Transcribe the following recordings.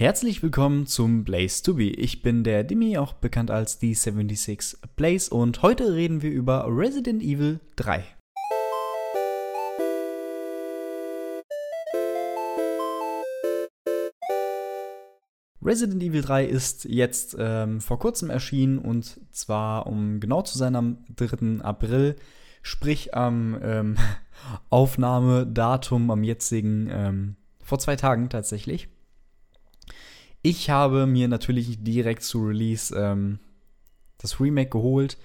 Herzlich willkommen zum Blaze to Be. Ich bin der Dimi, auch bekannt als D76 Blaze, und heute reden wir über Resident Evil 3. Resident Evil 3 ist jetzt ähm, vor kurzem erschienen und zwar, um genau zu sein, am 3. April, sprich am ähm, Aufnahmedatum, am jetzigen, ähm, vor zwei Tagen tatsächlich. Ich habe mir natürlich direkt zu Release ähm, das Remake geholt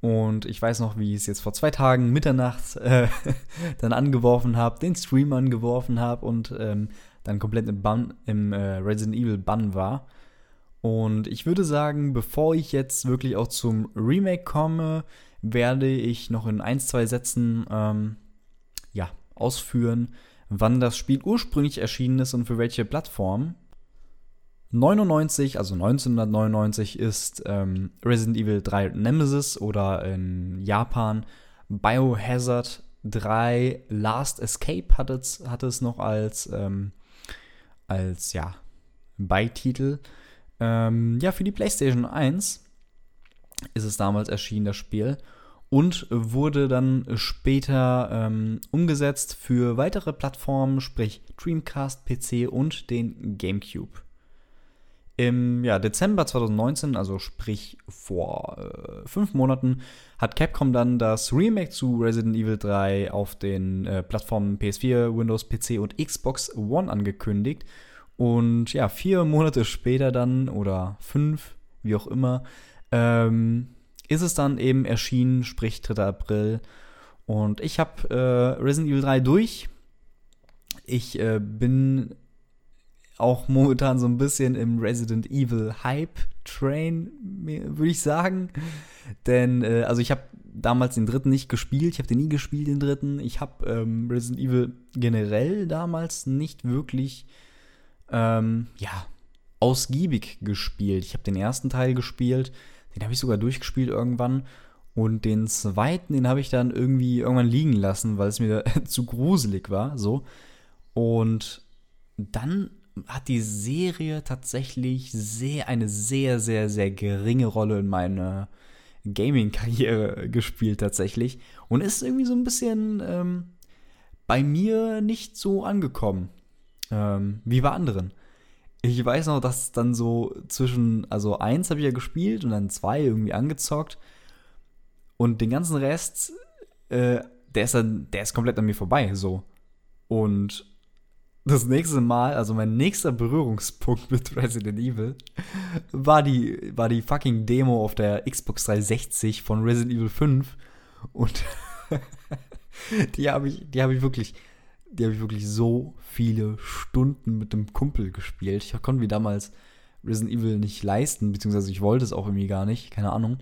und ich weiß noch, wie ich es jetzt vor zwei Tagen Mitternacht äh, dann angeworfen habe, den Stream angeworfen habe und ähm, dann komplett im, Bann, im äh, Resident Evil Bann war. Und ich würde sagen, bevor ich jetzt wirklich auch zum Remake komme, werde ich noch in ein, zwei Sätzen ähm, ja, ausführen, wann das Spiel ursprünglich erschienen ist und für welche Plattform. 99, also 1999, ist ähm, Resident Evil 3 Nemesis oder in Japan Biohazard 3 Last Escape hat es, hat es noch als ähm, als ja, Beititel. Ähm, ja, für die PlayStation 1 ist es damals erschienen, das Spiel. Und wurde dann später ähm, umgesetzt für weitere Plattformen, sprich Dreamcast, PC und den GameCube. Im ja, Dezember 2019, also sprich vor äh, fünf Monaten, hat Capcom dann das Remake zu Resident Evil 3 auf den äh, Plattformen PS4, Windows, PC und Xbox One angekündigt. Und ja, vier Monate später dann, oder fünf, wie auch immer, ähm, ist es dann eben erschienen, sprich 3. April. Und ich habe äh, Resident Evil 3 durch. Ich äh, bin auch momentan so ein bisschen im Resident Evil Hype Train, würde ich sagen. Denn, äh, also ich habe damals den dritten nicht gespielt, ich habe den nie gespielt, den dritten. Ich habe ähm, Resident Evil generell damals nicht wirklich, ähm, ja, ausgiebig gespielt. Ich habe den ersten Teil gespielt, den habe ich sogar durchgespielt irgendwann. Und den zweiten, den habe ich dann irgendwie irgendwann liegen lassen, weil es mir zu gruselig war, so. Und dann hat die Serie tatsächlich sehr, eine sehr, sehr, sehr geringe Rolle in meiner Gaming-Karriere gespielt tatsächlich. Und ist irgendwie so ein bisschen ähm, bei mir nicht so angekommen ähm, wie bei anderen. Ich weiß noch, dass dann so zwischen, also eins habe ich ja gespielt und dann zwei irgendwie angezockt. Und den ganzen Rest, äh, der ist dann, der ist komplett an mir vorbei, so. Und das nächste Mal, also mein nächster Berührungspunkt mit Resident Evil, war die, war die fucking Demo auf der Xbox 360 von Resident Evil 5. Und die habe ich, die habe ich wirklich, die habe ich wirklich so viele Stunden mit dem Kumpel gespielt. Ich konnte mir damals Resident Evil nicht leisten, beziehungsweise ich wollte es auch irgendwie gar nicht, keine Ahnung.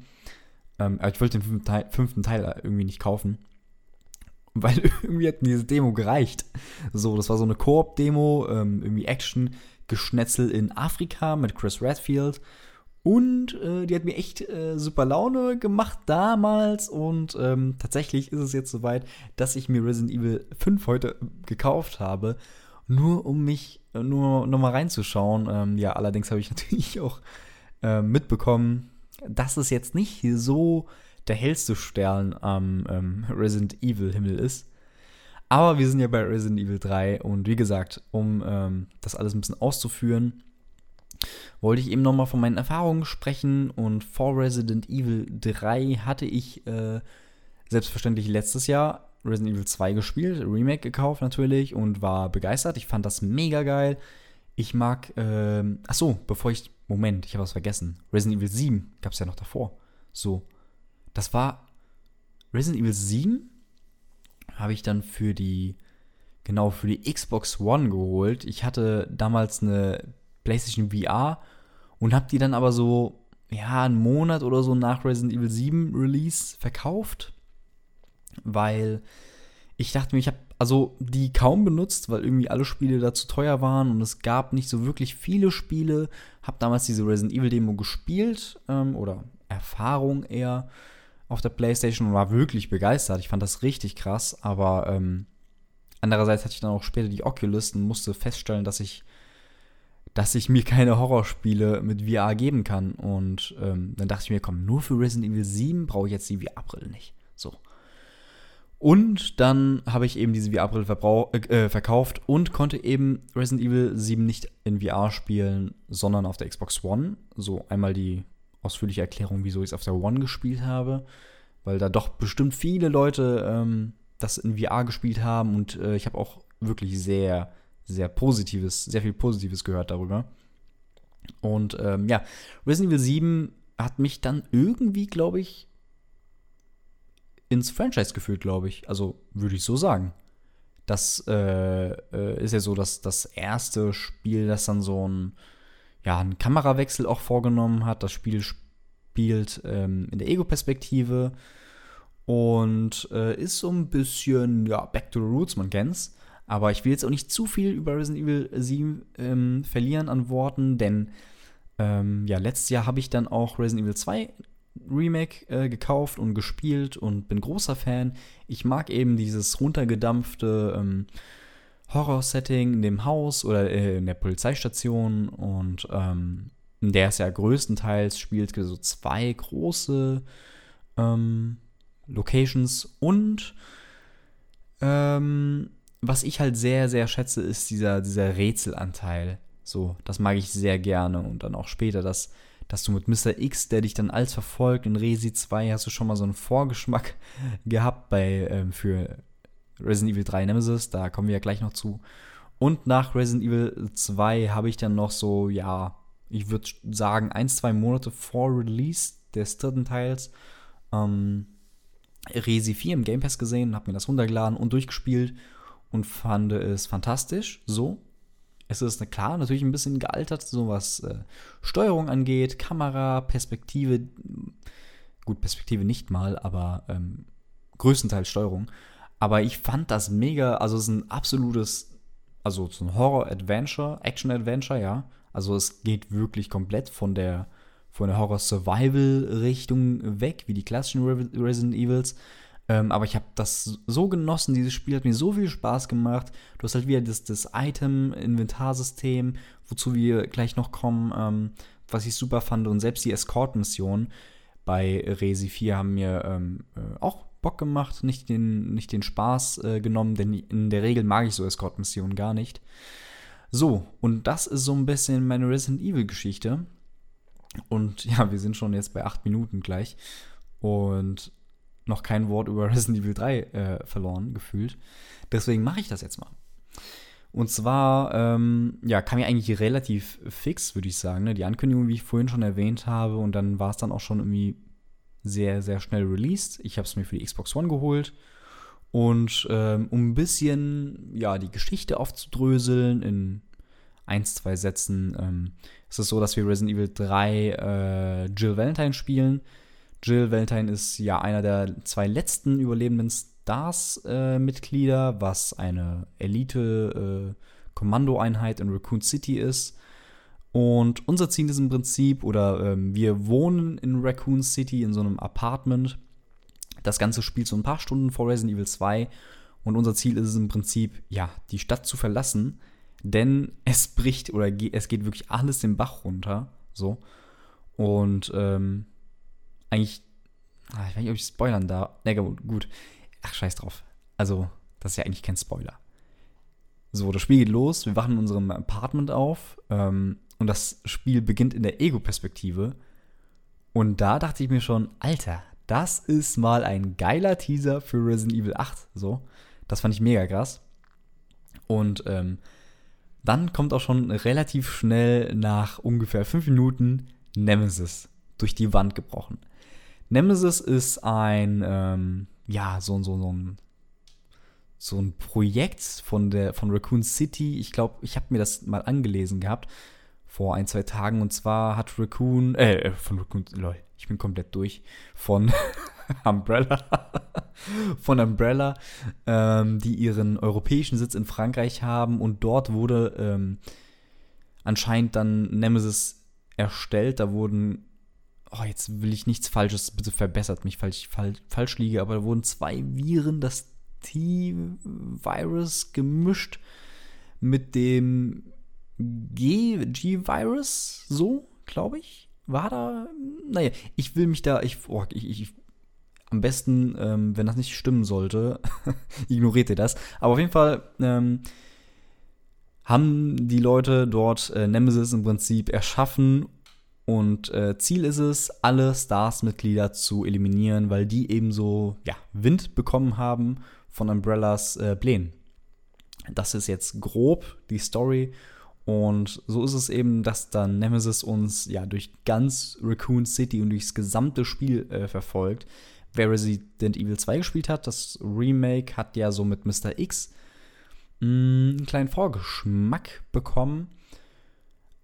Ähm, aber ich wollte den fünften Teil, fünften Teil irgendwie nicht kaufen weil irgendwie hat mir diese Demo gereicht. So, das war so eine Koop-Demo, ähm, irgendwie Action-Geschnetzel in Afrika mit Chris Redfield. Und äh, die hat mir echt äh, super Laune gemacht damals. Und ähm, tatsächlich ist es jetzt soweit, dass ich mir Resident Evil 5 heute gekauft habe. Nur um mich, äh, nur nochmal reinzuschauen. Ähm, ja, allerdings habe ich natürlich auch äh, mitbekommen, dass es jetzt nicht so der hellste Stern am ähm, Resident Evil Himmel ist. Aber wir sind ja bei Resident Evil 3 und wie gesagt, um ähm, das alles ein bisschen auszuführen, wollte ich eben nochmal von meinen Erfahrungen sprechen und vor Resident Evil 3 hatte ich äh, selbstverständlich letztes Jahr Resident Evil 2 gespielt, Remake gekauft natürlich und war begeistert. Ich fand das mega geil. Ich mag, ähm, ach so, bevor ich, Moment, ich habe was vergessen. Resident Evil 7 gab es ja noch davor. So, das war Resident Evil 7 habe ich dann für die genau für die Xbox One geholt. Ich hatte damals eine PlayStation VR und habe die dann aber so ja, einen Monat oder so nach Resident Evil 7 Release verkauft, weil ich dachte mir, ich habe also die kaum benutzt, weil irgendwie alle Spiele da zu teuer waren und es gab nicht so wirklich viele Spiele. Habe damals diese Resident Evil Demo gespielt ähm, oder Erfahrung eher auf der PlayStation und war wirklich begeistert. Ich fand das richtig krass, aber ähm, andererseits hatte ich dann auch später die Oculus und musste feststellen, dass ich dass ich mir keine Horrorspiele mit VR geben kann. Und ähm, dann dachte ich mir, komm, nur für Resident Evil 7 brauche ich jetzt die VR-Brille nicht. So. Und dann habe ich eben diese VR-Brille äh, verkauft und konnte eben Resident Evil 7 nicht in VR spielen, sondern auf der Xbox One. So einmal die ausführliche Erklärung, wieso ich es auf der One gespielt habe, weil da doch bestimmt viele Leute ähm, das in VR gespielt haben und äh, ich habe auch wirklich sehr, sehr Positives, sehr viel Positives gehört darüber. Und ähm, ja, Resident Evil 7 hat mich dann irgendwie, glaube ich, ins Franchise geführt, glaube ich. Also würde ich so sagen. Das äh, äh, ist ja so dass das erste Spiel, das dann so ein, ja, einen Kamerawechsel auch vorgenommen hat. Das Spiel spielt ähm, in der Ego-Perspektive und äh, ist so ein bisschen, ja, Back to the Roots, man kennt's. Aber ich will jetzt auch nicht zu viel über Resident Evil 7 ähm, verlieren an Worten, denn ähm, ja, letztes Jahr habe ich dann auch Resident Evil 2 Remake äh, gekauft und gespielt und bin großer Fan. Ich mag eben dieses runtergedampfte ähm, Horror-Setting in dem Haus oder äh, in der Polizeistation und ähm, der es ja größtenteils spielt, so zwei große ähm, Locations und ähm, was ich halt sehr, sehr schätze, ist dieser, dieser Rätselanteil. So, das mag ich sehr gerne. Und dann auch später, dass, dass du mit Mr. X, der dich dann als verfolgt, in Resi 2 hast du schon mal so einen Vorgeschmack gehabt bei, ähm, für Resident Evil 3 Nemesis, da kommen wir ja gleich noch zu. Und nach Resident Evil 2 habe ich dann noch so, ja, ich würde sagen, ein, zwei Monate vor Release des dritten Teils, ähm, Resi 4 im Game Pass gesehen, habe mir das runtergeladen und durchgespielt und fand es fantastisch. So. Es ist klar, natürlich ein bisschen gealtert, so was äh, Steuerung angeht, Kamera, Perspektive. Gut, Perspektive nicht mal, aber ähm, größtenteils Steuerung. Aber ich fand das mega, also es ist ein absolutes, also so ein Horror-Adventure, Action-Adventure, ja. Also es geht wirklich komplett von der, von der Horror-Survival-Richtung weg, wie die klassischen Resident Evils. Ähm, aber ich habe das so genossen, dieses Spiel hat mir so viel Spaß gemacht. Du hast halt wieder das, das Item-Inventarsystem, wozu wir gleich noch kommen, ähm, was ich super fand. Und selbst die Escort-Mission bei Resi 4 haben mir ähm, äh, auch Bock gemacht, nicht den, nicht den Spaß äh, genommen, denn in der Regel mag ich so Escort-Missionen gar nicht. So, und das ist so ein bisschen meine Resident Evil-Geschichte. Und ja, wir sind schon jetzt bei acht Minuten gleich. Und noch kein Wort über Resident Evil 3 äh, verloren, gefühlt. Deswegen mache ich das jetzt mal. Und zwar, ähm, ja, kam ja eigentlich relativ fix, würde ich sagen. Ne? Die Ankündigung, wie ich vorhin schon erwähnt habe, und dann war es dann auch schon irgendwie sehr, sehr schnell released. Ich habe es mir für die Xbox One geholt. Und ähm, um ein bisschen, ja, die Geschichte aufzudröseln in ein, zwei Sätzen, ähm, ist es so, dass wir Resident Evil 3 äh, Jill Valentine spielen Jill Valentine ist ja einer der zwei letzten überlebenden Stars-Mitglieder, äh, was eine Elite-Kommandoeinheit äh, in Raccoon City ist. Und unser Ziel ist im Prinzip, oder ähm, wir wohnen in Raccoon City in so einem Apartment. Das Ganze spielt so ein paar Stunden vor Resident Evil 2. Und unser Ziel ist es im Prinzip, ja, die Stadt zu verlassen. Denn es bricht oder ge es geht wirklich alles den Bach runter. So. Und ähm, eigentlich. Ah, ich weiß nicht, ob ich spoilern darf. Ne, gut. Ach, scheiß drauf. Also, das ist ja eigentlich kein Spoiler. So, das Spiel geht los. Wir wachen in unserem Apartment auf. Ähm, und das Spiel beginnt in der Ego-Perspektive. Und da dachte ich mir schon, Alter, das ist mal ein geiler Teaser für Resident Evil 8. So, das fand ich mega krass. Und ähm, dann kommt auch schon relativ schnell nach ungefähr fünf Minuten Nemesis durch die Wand gebrochen. Nemesis ist ein, ähm, ja, so, so, so ein so ein Projekt von der von Raccoon City. Ich glaube, ich habe mir das mal angelesen gehabt vor ein zwei Tagen. Und zwar hat Raccoon äh, äh von Raccoon lol, ich bin komplett durch. Von Umbrella. Von Umbrella, ähm, die ihren europäischen Sitz in Frankreich haben. Und dort wurde ähm, anscheinend dann Nemesis erstellt. Da wurden oh, jetzt will ich nichts Falsches, bitte verbessert mich, falls ich fal falsch liege, aber da wurden zwei Viren, das T-Virus gemischt mit dem G-Virus, so, glaube ich. War da, naja, ich will mich da, ich, oh, ich, ich am besten, ähm, wenn das nicht stimmen sollte, ignoriert ihr das. Aber auf jeden Fall ähm, haben die Leute dort äh, Nemesis im Prinzip erschaffen und äh, Ziel ist es, alle Stars-Mitglieder zu eliminieren, weil die eben so ja, Wind bekommen haben von Umbrellas äh, Plänen. Das ist jetzt grob die Story. Und so ist es eben, dass dann Nemesis uns ja durch ganz Raccoon City und durchs gesamte Spiel äh, verfolgt. Wer Resident Evil 2 gespielt hat, das Remake hat ja so mit Mr. X mm, einen kleinen Vorgeschmack bekommen.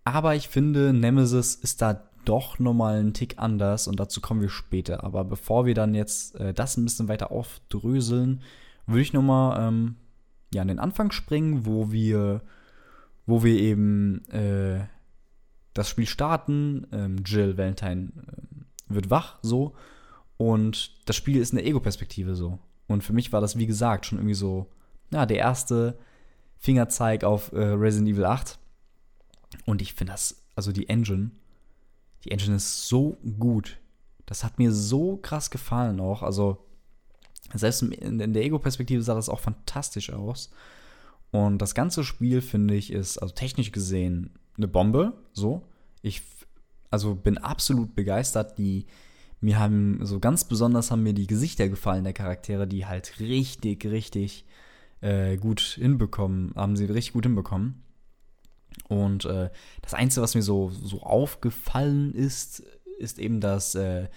Aber ich finde, Nemesis ist da doch nochmal einen Tick anders und dazu kommen wir später. Aber bevor wir dann jetzt äh, das ein bisschen weiter aufdröseln, würde ich nochmal ähm, ja, an den Anfang springen, wo wir, wo wir eben äh, das Spiel starten. Ähm, Jill Valentine äh, wird wach, so. Und das Spiel ist eine Ego-Perspektive, so. Und für mich war das, wie gesagt, schon irgendwie so, ja, der erste Fingerzeig auf äh, Resident Evil 8. Und ich finde das, also die Engine, die Engine ist so gut. Das hat mir so krass gefallen auch. Also, selbst in, der Ego-Perspektive sah das auch fantastisch aus. Und das ganze Spiel, finde ich, ist, also technisch gesehen, eine Bombe. So. Ich, also bin absolut begeistert. Die, mir haben, so ganz besonders haben mir die Gesichter gefallen der Charaktere, die halt richtig, richtig äh, gut hinbekommen, haben sie richtig gut hinbekommen. Und äh, das Einzige, was mir so, so aufgefallen ist, ist eben, dass äh,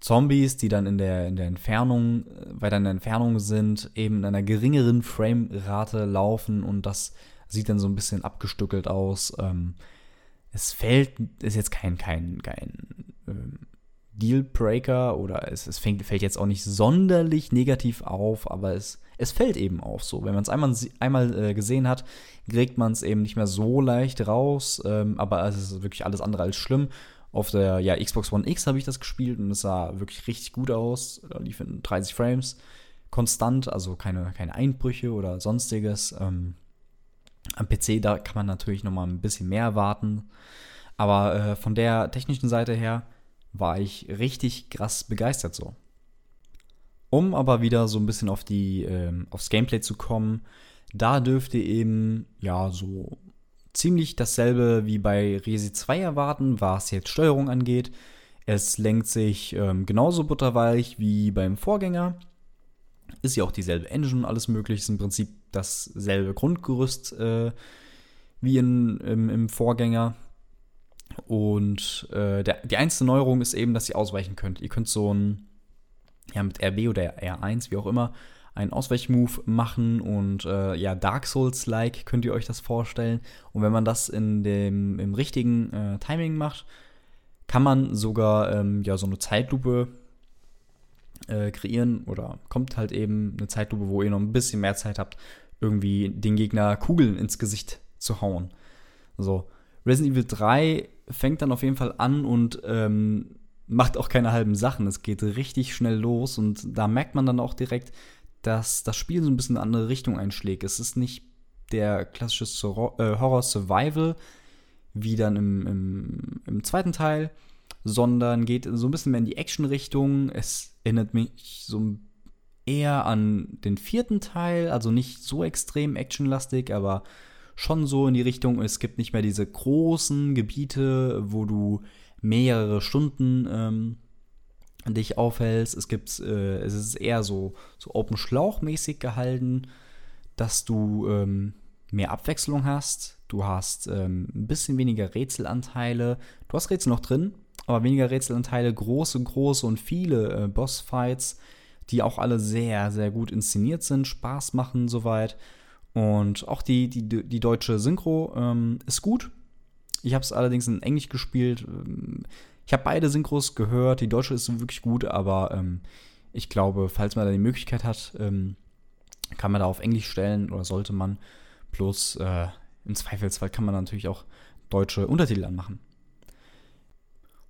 Zombies, die dann in der, in der Entfernung, äh, weiter in der Entfernung sind, eben in einer geringeren Framerate laufen und das sieht dann so ein bisschen abgestückelt aus. Ähm, es fällt, ist jetzt kein, kein, kein ähm, Dealbreaker oder es, es fängt, fällt jetzt auch nicht sonderlich negativ auf, aber es, es fällt eben auf so. Wenn man es einmal, einmal äh, gesehen hat, kriegt man es eben nicht mehr so leicht raus, ähm, aber es ist wirklich alles andere als schlimm. Auf der ja, Xbox One X habe ich das gespielt und es sah wirklich richtig gut aus. Da lief in 30 Frames konstant, also keine, keine Einbrüche oder sonstiges. Ähm, am PC, da kann man natürlich noch mal ein bisschen mehr erwarten. Aber äh, von der technischen Seite her war ich richtig krass begeistert so. Um aber wieder so ein bisschen auf die, ähm, aufs Gameplay zu kommen, da dürft ihr eben, ja, so ziemlich dasselbe wie bei Resi 2 erwarten, was jetzt Steuerung angeht. Es lenkt sich ähm, genauso butterweich wie beim Vorgänger. Ist ja auch dieselbe Engine, alles mögliche. Ist im Prinzip dasselbe Grundgerüst äh, wie in, im, im Vorgänger. Und äh, der, die einzige Neuerung ist eben, dass ihr ausweichen könnt. Ihr könnt so ein, ja, mit RB oder R1, wie auch immer, einen Ausweichmove machen und äh, ja, Dark Souls-like könnt ihr euch das vorstellen. Und wenn man das in dem, im richtigen äh, Timing macht, kann man sogar ähm, ja, so eine Zeitlupe äh, kreieren oder kommt halt eben eine Zeitlupe, wo ihr noch ein bisschen mehr Zeit habt, irgendwie den Gegner Kugeln ins Gesicht zu hauen. So. Resident Evil 3 fängt dann auf jeden Fall an und ähm, macht auch keine halben Sachen. Es geht richtig schnell los und da merkt man dann auch direkt, dass das Spiel so ein bisschen in eine andere Richtung einschlägt. Es ist nicht der klassische äh, Horror-Survival wie dann im, im, im, zweiten Teil, sondern geht so ein bisschen mehr in die Action-Richtung. Es erinnert mich so eher an den vierten Teil, also nicht so extrem actionlastig, aber schon so in die Richtung, es gibt nicht mehr diese großen Gebiete, wo du mehrere Stunden ähm, dich aufhältst. Es gibt, äh, es ist eher so, so Open Schlauch-mäßig gehalten, dass du ähm, mehr Abwechslung hast. Du hast ähm, ein bisschen weniger Rätselanteile. Du hast Rätsel noch drin, aber weniger Rätselanteile, große, große und viele äh, Bossfights, die auch alle sehr, sehr gut inszeniert sind, Spaß machen soweit. Und auch die, die, die deutsche Synchro ähm, ist gut. Ich habe es allerdings in Englisch gespielt. Ich habe beide Synchros gehört. Die deutsche ist wirklich gut, aber ähm, ich glaube, falls man da die Möglichkeit hat, ähm, kann man da auf Englisch stellen oder sollte man. Plus äh, im Zweifelsfall kann man natürlich auch deutsche Untertitel anmachen.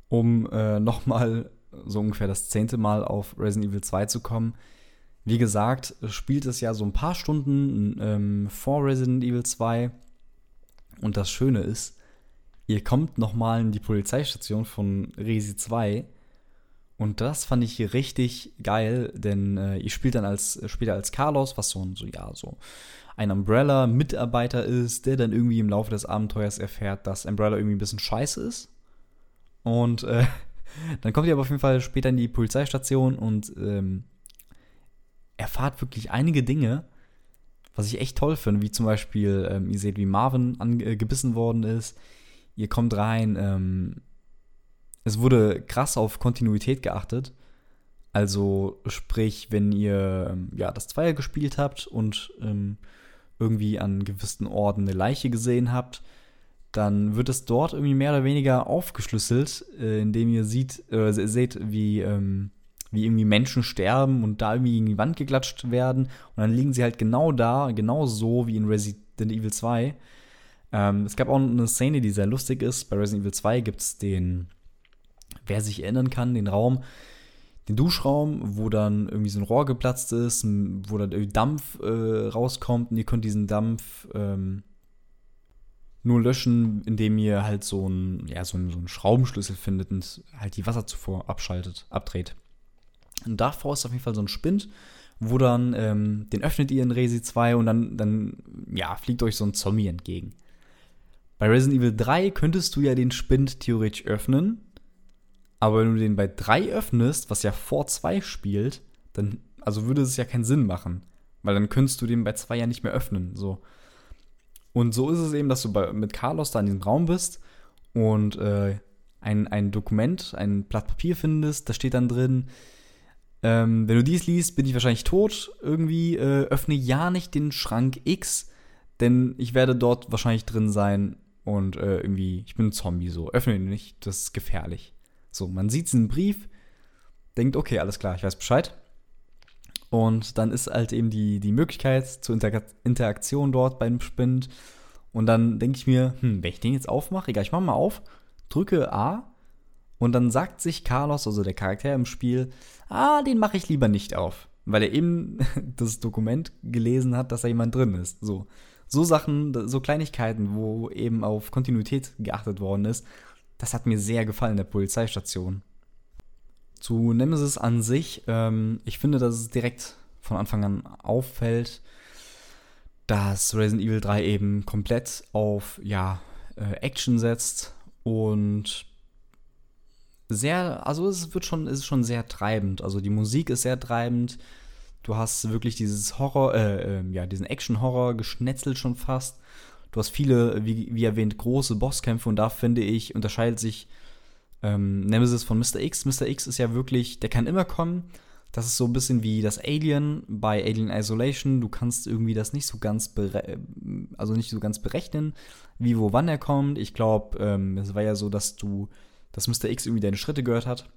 Um äh, nochmal so ungefähr das zehnte Mal auf Resident Evil 2 zu kommen. Wie gesagt, spielt es ja so ein paar Stunden ähm, vor Resident Evil 2. Und das Schöne ist, ihr kommt nochmal in die Polizeistation von Resi 2 und das fand ich richtig geil, denn äh, ihr spielt dann als später als Carlos, was so ein so ja so ein Umbrella-Mitarbeiter ist, der dann irgendwie im Laufe des Abenteuers erfährt, dass Umbrella irgendwie ein bisschen scheiße ist. Und äh, dann kommt ihr aber auf jeden Fall später in die Polizeistation und ähm, erfahrt wirklich einige Dinge, was ich echt toll finde, wie zum Beispiel, ähm, ihr seht, wie Marvin angebissen äh, worden ist. Ihr kommt rein, ähm, es wurde krass auf Kontinuität geachtet. Also sprich, wenn ihr ähm, ja das Zweier gespielt habt und ähm, irgendwie an gewissen Orten eine Leiche gesehen habt, dann wird es dort irgendwie mehr oder weniger aufgeschlüsselt, äh, indem ihr sieht, äh, seht, wie, ähm, wie irgendwie Menschen sterben und da irgendwie in die Wand geklatscht werden. Und dann liegen sie halt genau da, genau so wie in Resident Evil 2. Ähm, es gab auch eine Szene, die sehr lustig ist. Bei Resident Evil 2 gibt es den, wer sich erinnern kann, den Raum, den Duschraum, wo dann irgendwie so ein Rohr geplatzt ist, wo dann Dampf äh, rauskommt und ihr könnt diesen Dampf ähm, nur löschen, indem ihr halt so einen, ja, so einen, so einen Schraubenschlüssel findet und halt die Wasserzufuhr abschaltet, abdreht. Und davor ist auf jeden Fall so ein Spind, wo dann, ähm, den öffnet ihr in Resi 2 und dann, dann, ja, fliegt euch so ein Zombie entgegen. Bei Resident Evil 3 könntest du ja den Spind theoretisch öffnen, aber wenn du den bei 3 öffnest, was ja vor 2 spielt, dann, also würde es ja keinen Sinn machen. Weil dann könntest du den bei 2 ja nicht mehr öffnen. So. Und so ist es eben, dass du bei, mit Carlos da in diesem Raum bist und äh, ein, ein Dokument, ein Blatt Papier findest, da steht dann drin, ähm, wenn du dies liest, bin ich wahrscheinlich tot. Irgendwie äh, öffne ja nicht den Schrank X, denn ich werde dort wahrscheinlich drin sein und äh, irgendwie, ich bin ein Zombie so. Öffne ihn nicht, das ist gefährlich. So, man sieht diesen Brief, denkt, okay, alles klar, ich weiß Bescheid. Und dann ist halt eben die, die Möglichkeit zur Inter Interaktion dort beim Spind. Und dann denke ich mir, hm, wenn ich den jetzt aufmache, egal, ich mache mal auf, drücke A und dann sagt sich Carlos, also der Charakter im Spiel, ah, den mache ich lieber nicht auf. Weil er eben das Dokument gelesen hat, dass da jemand drin ist. So. So Sachen, so Kleinigkeiten, wo eben auf Kontinuität geachtet worden ist, das hat mir sehr gefallen in der Polizeistation. Zu Nemesis an sich, ähm, ich finde, dass es direkt von Anfang an auffällt, dass Resident Evil 3 eben komplett auf ja, äh, Action setzt und sehr, also es wird schon, ist schon sehr treibend. Also die Musik ist sehr treibend. Du hast wirklich dieses Horror, äh, äh, ja, diesen Action-Horror geschnetzelt schon fast. Du hast viele, wie, wie erwähnt, große Bosskämpfe und da finde ich, unterscheidet sich ähm, Nemesis von Mr. X. Mr. X ist ja wirklich, der kann immer kommen. Das ist so ein bisschen wie das Alien bei Alien Isolation. Du kannst irgendwie das nicht so ganz, also nicht so ganz berechnen, wie, wo, wann er kommt. Ich glaube, ähm, es war ja so, dass du, dass Mr. X irgendwie deine Schritte gehört hat.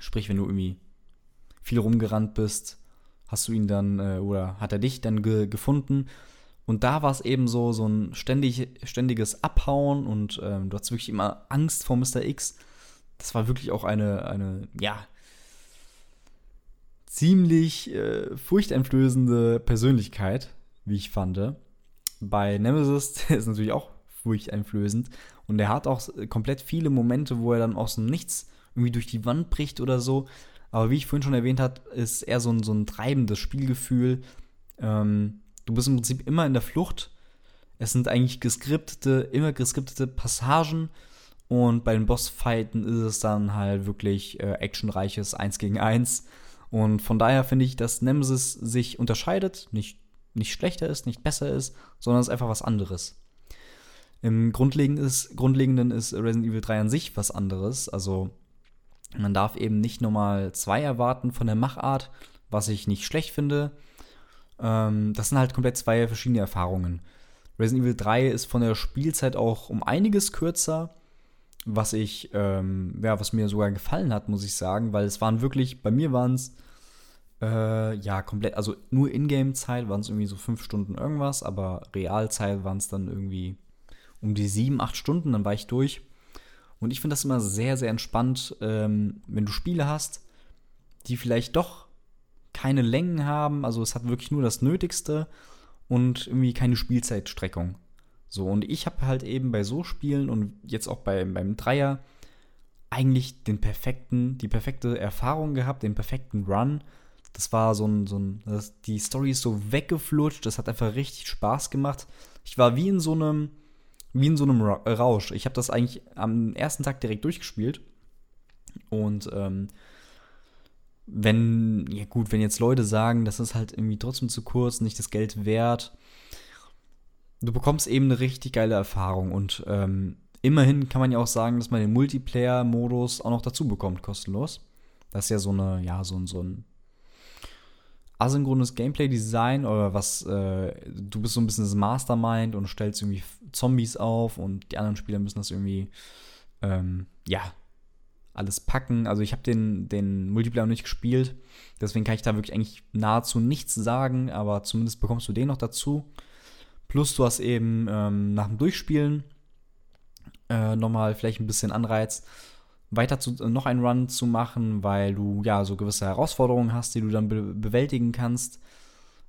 Sprich, wenn du irgendwie viel rumgerannt bist, hast du ihn dann, äh, oder hat er dich dann ge gefunden und da war es eben so, so ein ständig, ständiges Abhauen und ähm, du hattest wirklich immer Angst vor Mr. X. Das war wirklich auch eine, eine ja, ziemlich äh, furchteinflößende Persönlichkeit, wie ich fand. Bei Nemesis, ist natürlich auch furchteinflößend. Und er hat auch komplett viele Momente, wo er dann aus dem Nichts irgendwie durch die Wand bricht oder so. Aber wie ich vorhin schon erwähnt habe, ist er so ein, so ein treibendes Spielgefühl. Ähm, Du bist im Prinzip immer in der Flucht. Es sind eigentlich geskriptete, immer geskriptete Passagen. Und bei den Bossfighten ist es dann halt wirklich äh, actionreiches 1 gegen 1. Und von daher finde ich, dass Nemesis sich unterscheidet, nicht, nicht schlechter ist, nicht besser ist, sondern es ist einfach was anderes. Im Grundlegenden ist, Grundlegenden ist Resident Evil 3 an sich was anderes. Also man darf eben nicht nochmal zwei erwarten von der Machart, was ich nicht schlecht finde. Ähm, das sind halt komplett zwei verschiedene Erfahrungen. Resident Evil 3 ist von der Spielzeit auch um einiges kürzer, was ich, ähm, ja, was mir sogar gefallen hat, muss ich sagen, weil es waren wirklich, bei mir waren es, äh, ja, komplett, also nur Ingame-Zeit waren es irgendwie so fünf Stunden irgendwas, aber Realzeit waren es dann irgendwie um die sieben, acht Stunden, dann war ich durch. Und ich finde das immer sehr, sehr entspannt, ähm, wenn du Spiele hast, die vielleicht doch keine Längen haben, also es hat wirklich nur das Nötigste und irgendwie keine Spielzeitstreckung. So, und ich habe halt eben bei so Spielen und jetzt auch bei, beim Dreier eigentlich den perfekten, die perfekte Erfahrung gehabt, den perfekten Run. Das war so ein, so ein, das, die Story ist so weggeflutscht, das hat einfach richtig Spaß gemacht. Ich war wie in so einem, wie in so einem Rausch. Ich habe das eigentlich am ersten Tag direkt durchgespielt. Und ähm, wenn, ja gut, wenn jetzt Leute sagen, das ist halt irgendwie trotzdem zu kurz, nicht das Geld wert, du bekommst eben eine richtig geile Erfahrung und ähm, immerhin kann man ja auch sagen, dass man den Multiplayer-Modus auch noch dazu bekommt, kostenlos. Das ist ja so eine, ja, so, so ein asynchrones Gameplay-Design oder was, äh, du bist so ein bisschen das Mastermind und stellst irgendwie Zombies auf und die anderen Spieler müssen das irgendwie, ähm, ja, alles packen. Also ich habe den, den Multiplayer noch nicht gespielt, deswegen kann ich da wirklich eigentlich nahezu nichts sagen, aber zumindest bekommst du den noch dazu. Plus du hast eben ähm, nach dem Durchspielen äh, nochmal vielleicht ein bisschen Anreiz, weiter zu, äh, noch einen Run zu machen, weil du ja so gewisse Herausforderungen hast, die du dann be bewältigen kannst.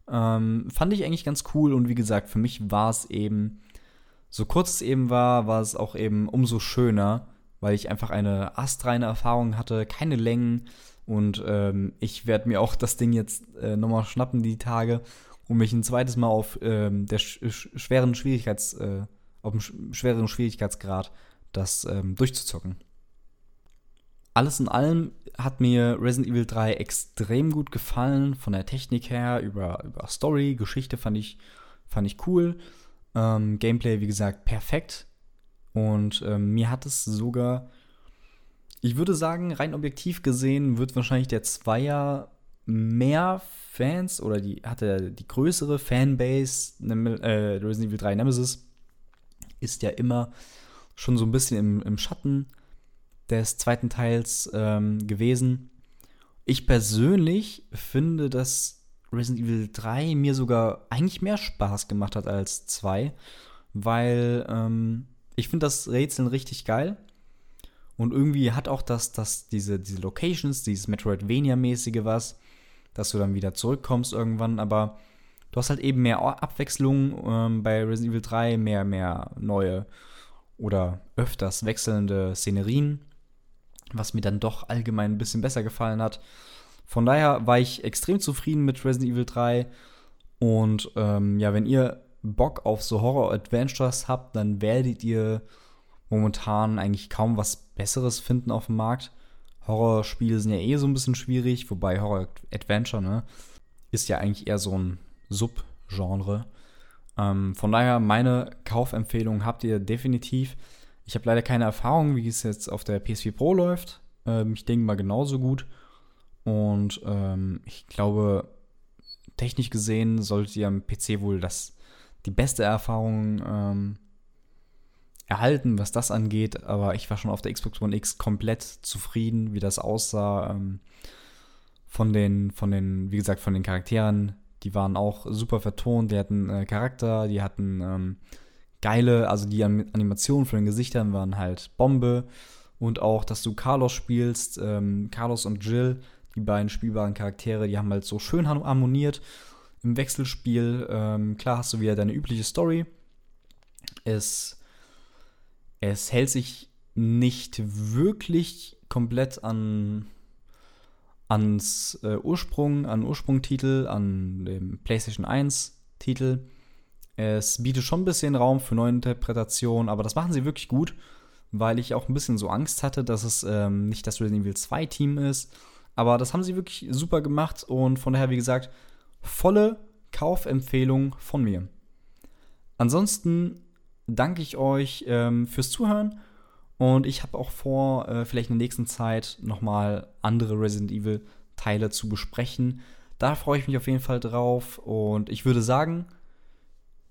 Ähm, fand ich eigentlich ganz cool und wie gesagt, für mich war es eben, so kurz es eben war, war es auch eben umso schöner, weil ich einfach eine astreine Erfahrung hatte, keine Längen und ähm, ich werde mir auch das Ding jetzt äh, nochmal schnappen die Tage, um mich ein zweites Mal auf ähm, der sch schweren Schwierigkeits, äh, auf dem schwereren Schwierigkeitsgrad das ähm, durchzuzocken alles in allem hat mir Resident Evil 3 extrem gut gefallen. Von der Technik her, über, über Story, Geschichte fand ich, fand ich cool. Ähm, Gameplay, wie gesagt, perfekt. Und ähm, mir hat es sogar, ich würde sagen, rein objektiv gesehen, wird wahrscheinlich der Zweier mehr Fans oder die hatte die größere Fanbase, äh, Resident Evil 3 Nemesis ist ja immer schon so ein bisschen im, im Schatten des zweiten Teils ähm, gewesen. Ich persönlich finde, dass Resident Evil 3 mir sogar eigentlich mehr Spaß gemacht hat als 2, weil ähm, ich finde das Rätseln richtig geil. Und irgendwie hat auch das, das diese, diese Locations, dieses Metroidvania-mäßige was, dass du dann wieder zurückkommst irgendwann, aber du hast halt eben mehr Abwechslung ähm, bei Resident Evil 3, mehr, mehr neue oder öfters wechselnde Szenerien was mir dann doch allgemein ein bisschen besser gefallen hat. Von daher war ich extrem zufrieden mit Resident Evil 3. Und ähm, ja, wenn ihr Bock auf so Horror-Adventures habt, dann werdet ihr momentan eigentlich kaum was Besseres finden auf dem Markt. Horrorspiele sind ja eh so ein bisschen schwierig, wobei Horror-Adventure, ne, ist ja eigentlich eher so ein Subgenre. Ähm, von daher, meine Kaufempfehlung habt ihr definitiv. Ich habe leider keine Erfahrung, wie es jetzt auf der PS4 Pro läuft. Ähm, ich denke mal genauso gut. Und ähm, ich glaube, technisch gesehen solltet ihr am PC wohl das, die beste Erfahrung ähm, erhalten, was das angeht. Aber ich war schon auf der Xbox One X komplett zufrieden, wie das aussah. Ähm, von den, von den, wie gesagt, von den Charakteren. Die waren auch super vertont, die hatten äh, Charakter, die hatten ähm, geile, also die Animationen von den Gesichtern waren halt Bombe. Und auch, dass du Carlos spielst, ähm, Carlos und Jill, die beiden spielbaren Charaktere, die haben halt so schön harmoniert im Wechselspiel. Ähm, klar hast du wieder deine übliche Story. Es, es hält sich nicht wirklich komplett an ans äh, Ursprung, an Ursprungtitel, an dem PlayStation 1 Titel. Es bietet schon ein bisschen Raum für neue Interpretationen, aber das machen sie wirklich gut, weil ich auch ein bisschen so Angst hatte, dass es ähm, nicht das Resident Evil 2 Team ist. Aber das haben sie wirklich super gemacht und von daher, wie gesagt, volle Kaufempfehlung von mir. Ansonsten danke ich euch ähm, fürs Zuhören und ich habe auch vor, äh, vielleicht in der nächsten Zeit nochmal andere Resident Evil Teile zu besprechen. Da freue ich mich auf jeden Fall drauf und ich würde sagen,